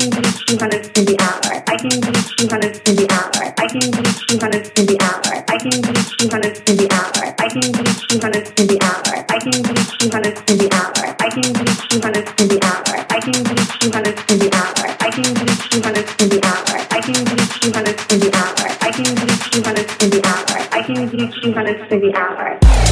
can do 200 to the hour. I can do 200 to the hour. I can do 200 to the hour. I can do 200 to the hour. I can do 200 to the hour. I can do 200 to the hour. I can do 200 to the hour. I can do 200 to the hour. I can do 200 to the hour. I can do 200 to the hour. I can do 200 to the hour. I can do 200 to the hour.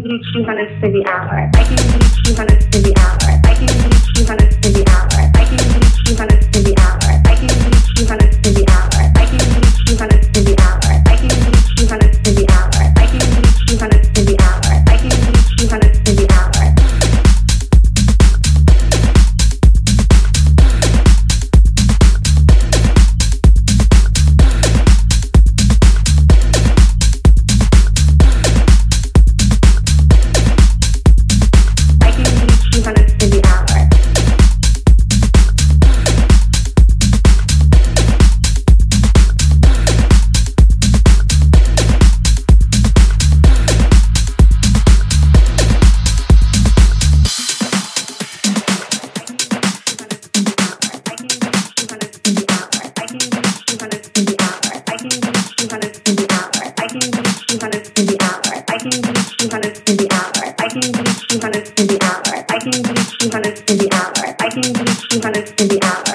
Can do 200 to the hour. I can do 200 to the hour.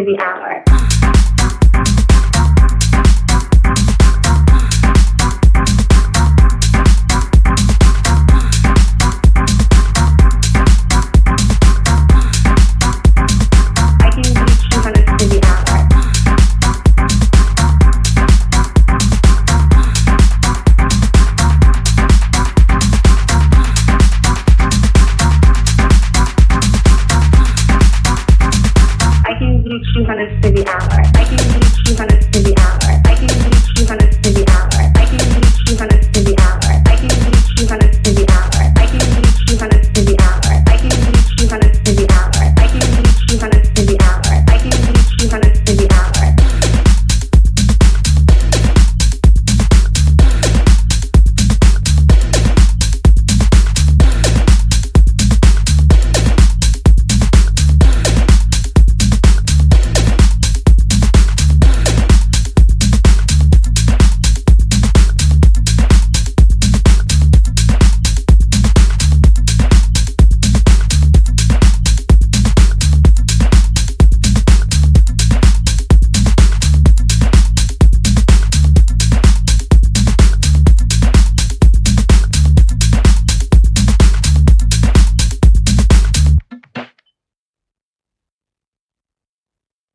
for the hour.